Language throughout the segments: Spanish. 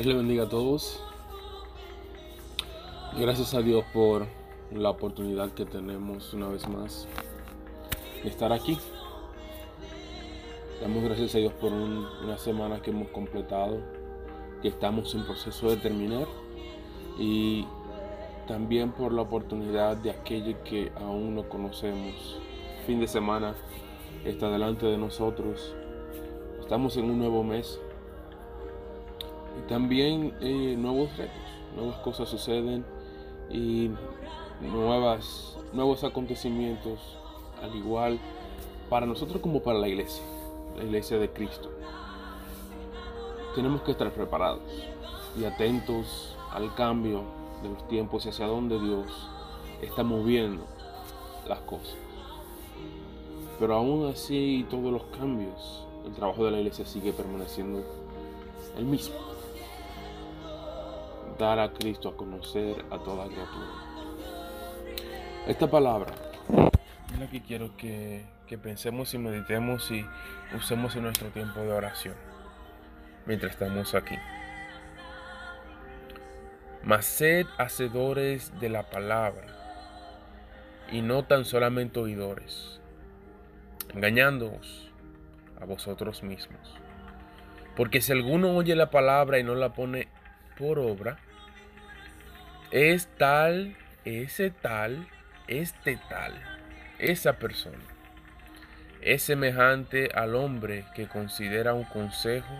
Dios le bendiga a todos. Gracias a Dios por la oportunidad que tenemos una vez más de estar aquí. Damos gracias a Dios por una semana que hemos completado, que estamos en proceso de terminar y también por la oportunidad de aquello que aún no conocemos. Fin de semana está delante de nosotros. Estamos en un nuevo mes también eh, nuevos retos, nuevas cosas suceden y nuevas, nuevos acontecimientos, al igual para nosotros como para la iglesia, la iglesia de Cristo. Tenemos que estar preparados y atentos al cambio de los tiempos y hacia dónde Dios está moviendo las cosas. Pero aún así, todos los cambios, el trabajo de la iglesia sigue permaneciendo el mismo dar a Cristo a conocer a toda criatura. Esta palabra es la que quiero que, que pensemos y meditemos y usemos en nuestro tiempo de oración mientras estamos aquí. Mas sed hacedores de la palabra y no tan solamente oidores, engañándoos a vosotros mismos. Porque si alguno oye la palabra y no la pone por obra, es tal, ese tal, este tal, esa persona. Es semejante al hombre que considera un consejo,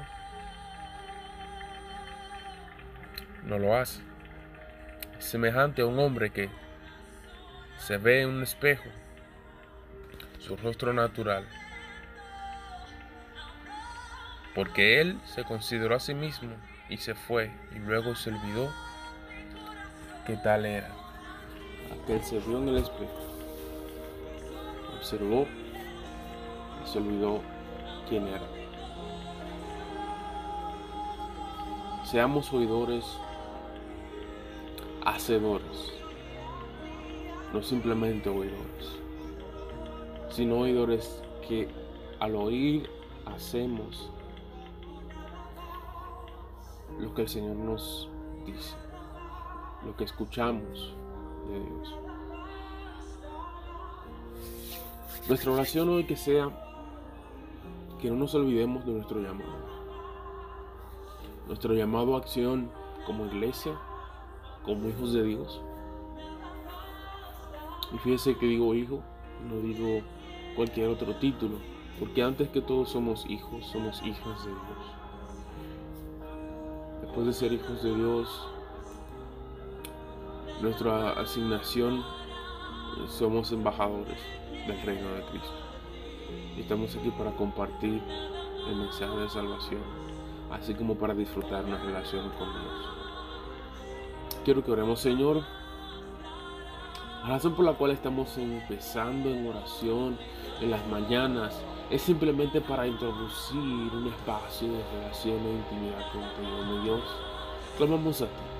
no lo hace. Es semejante a un hombre que se ve en un espejo, su rostro natural, porque él se consideró a sí mismo y se fue y luego se olvidó qué tal era. Aquel se vio en el espejo, observó y se olvidó quién era. Seamos oidores, hacedores, no simplemente oidores, sino oidores que al oír hacemos lo que el Señor nos dice lo que escuchamos de Dios. Nuestra oración hoy que sea que no nos olvidemos de nuestro llamado. Nuestro llamado a acción como iglesia, como hijos de Dios. Y fíjese que digo hijo, no digo cualquier otro título, porque antes que todos somos hijos, somos hijas de Dios. Después de ser hijos de Dios, nuestra asignación somos embajadores del reino de Cristo. estamos aquí para compartir el mensaje de salvación, así como para disfrutar una relación con Dios. Quiero que oremos, Señor. La razón por la cual estamos empezando en oración en las mañanas es simplemente para introducir un espacio de relación e intimidad contigo, mi Dios. Clamamos a ti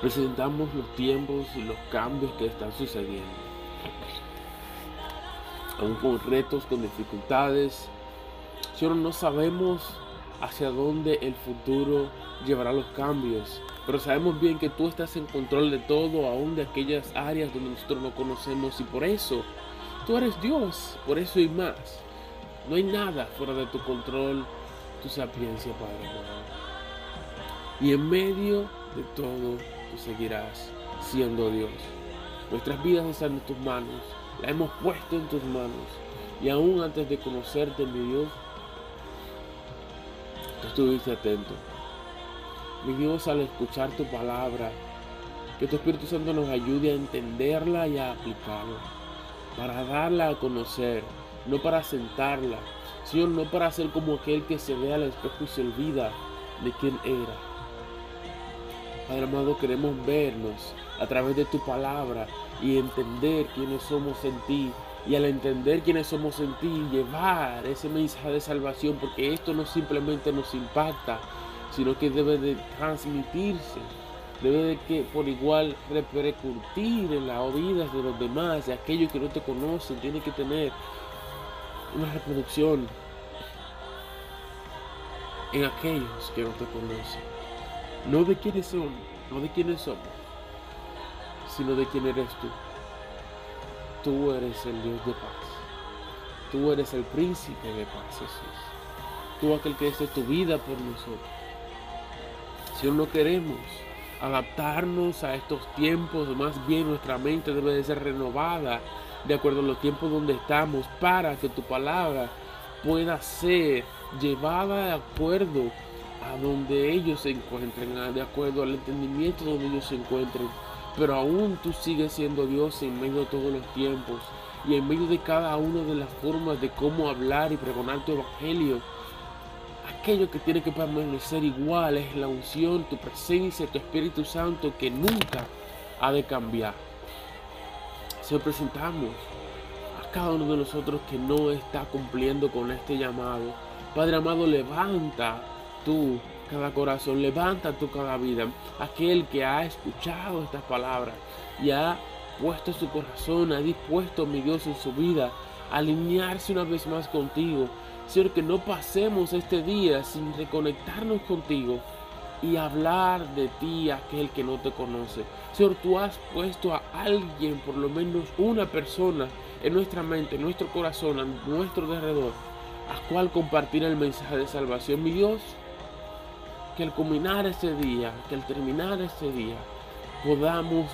presentamos los tiempos y los cambios que están sucediendo. Aún con retos, con dificultades. Señor, no sabemos hacia dónde el futuro llevará los cambios. Pero sabemos bien que tú estás en control de todo, aún de aquellas áreas donde nosotros no conocemos. Y por eso, tú eres Dios. Por eso y más. No hay nada fuera de tu control, tu sapiencia, Padre. Y en medio de todo, seguirás siendo Dios. Nuestras vidas están en tus manos, la hemos puesto en tus manos. Y aún antes de conocerte, mi Dios, tú estuviste atento. Mi Dios, al escuchar tu palabra, que tu Espíritu Santo nos ayude a entenderla y a aplicarla, para darla a conocer, no para sentarla, Señor, no para ser como aquel que se ve al espejo y se olvida de quién era Padre amado, queremos vernos a través de tu palabra y entender quiénes somos en ti. Y al entender quiénes somos en ti, llevar ese mensaje de salvación, porque esto no simplemente nos impacta, sino que debe de transmitirse, debe de que por igual repercutir en las vidas de los demás, de aquellos que no te conocen, tiene que tener una reproducción en aquellos que no te conocen. No de quiénes son, no de quiénes somos, sino de quién eres tú. Tú eres el Dios de paz. Tú eres el príncipe de paz, Jesús. Tú aquel que es tu vida por nosotros. Si no queremos adaptarnos a estos tiempos, más bien nuestra mente debe de ser renovada de acuerdo a los tiempos donde estamos para que tu palabra pueda ser llevada de acuerdo a donde ellos se encuentren, de acuerdo al entendimiento donde ellos se encuentren. Pero aún tú sigues siendo Dios en medio de todos los tiempos y en medio de cada una de las formas de cómo hablar y pregonar tu evangelio. Aquello que tiene que permanecer igual es la unción, tu presencia, tu Espíritu Santo que nunca ha de cambiar. Se presentamos a cada uno de nosotros que no está cumpliendo con este llamado. Padre amado, levanta tú cada corazón, levanta tú cada vida. Aquel que ha escuchado estas palabras y ha puesto su corazón, ha dispuesto, mi Dios, en su vida, a alinearse una vez más contigo. Señor, que no pasemos este día sin reconectarnos contigo y hablar de ti a aquel que no te conoce. Señor, tú has puesto a alguien, por lo menos una persona, en nuestra mente, en nuestro corazón, en nuestro alrededor, a cual compartir el mensaje de salvación. Mi Dios, que al culminar este día, que al terminar este día, podamos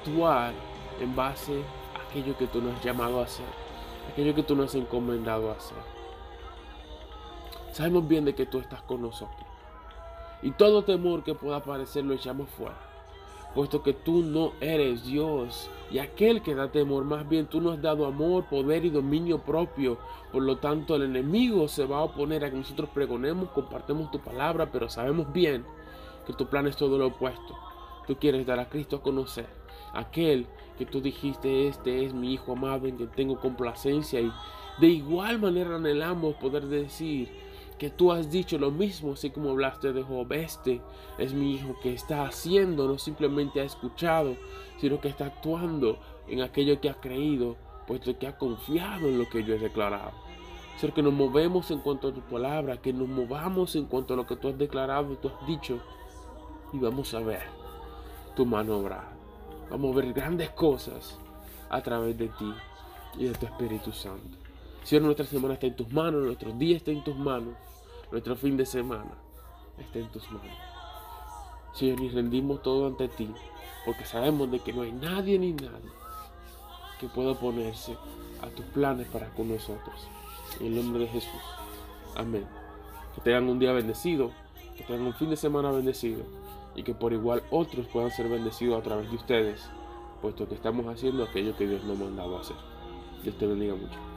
actuar en base a aquello que tú nos has llamado a hacer, aquello que tú nos has encomendado a hacer. Sabemos bien de que tú estás con nosotros. Y todo temor que pueda aparecer lo echamos fuera. Puesto que tú no eres Dios y aquel que da temor, más bien tú nos has dado amor, poder y dominio propio. Por lo tanto, el enemigo se va a oponer a que nosotros pregonemos, compartemos tu palabra, pero sabemos bien que tu plan es todo lo opuesto. Tú quieres dar a Cristo a conocer. Aquel que tú dijiste, este es mi Hijo amado en quien tengo complacencia. Y de igual manera anhelamos poder decir, que tú has dicho lo mismo, así como hablaste de Job. Este es mi hijo que está haciendo, no simplemente ha escuchado, sino que está actuando en aquello que ha creído, puesto que ha confiado en lo que yo he declarado. Ser que nos movemos en cuanto a tu palabra, que nos movamos en cuanto a lo que tú has declarado y tú has dicho, y vamos a ver tu mano. Vamos a ver grandes cosas a través de ti y de tu Espíritu Santo. Señor, nuestra semana está en tus manos, nuestro día está en tus manos, nuestro fin de semana está en tus manos. Señor, y rendimos todo ante ti, porque sabemos de que no hay nadie ni nadie que pueda oponerse a tus planes para con nosotros. En el nombre de Jesús. Amén. Que tengan un día bendecido, que tengan un fin de semana bendecido y que por igual otros puedan ser bendecidos a través de ustedes, puesto que estamos haciendo aquello que Dios nos ha mandado a hacer. Dios te bendiga mucho.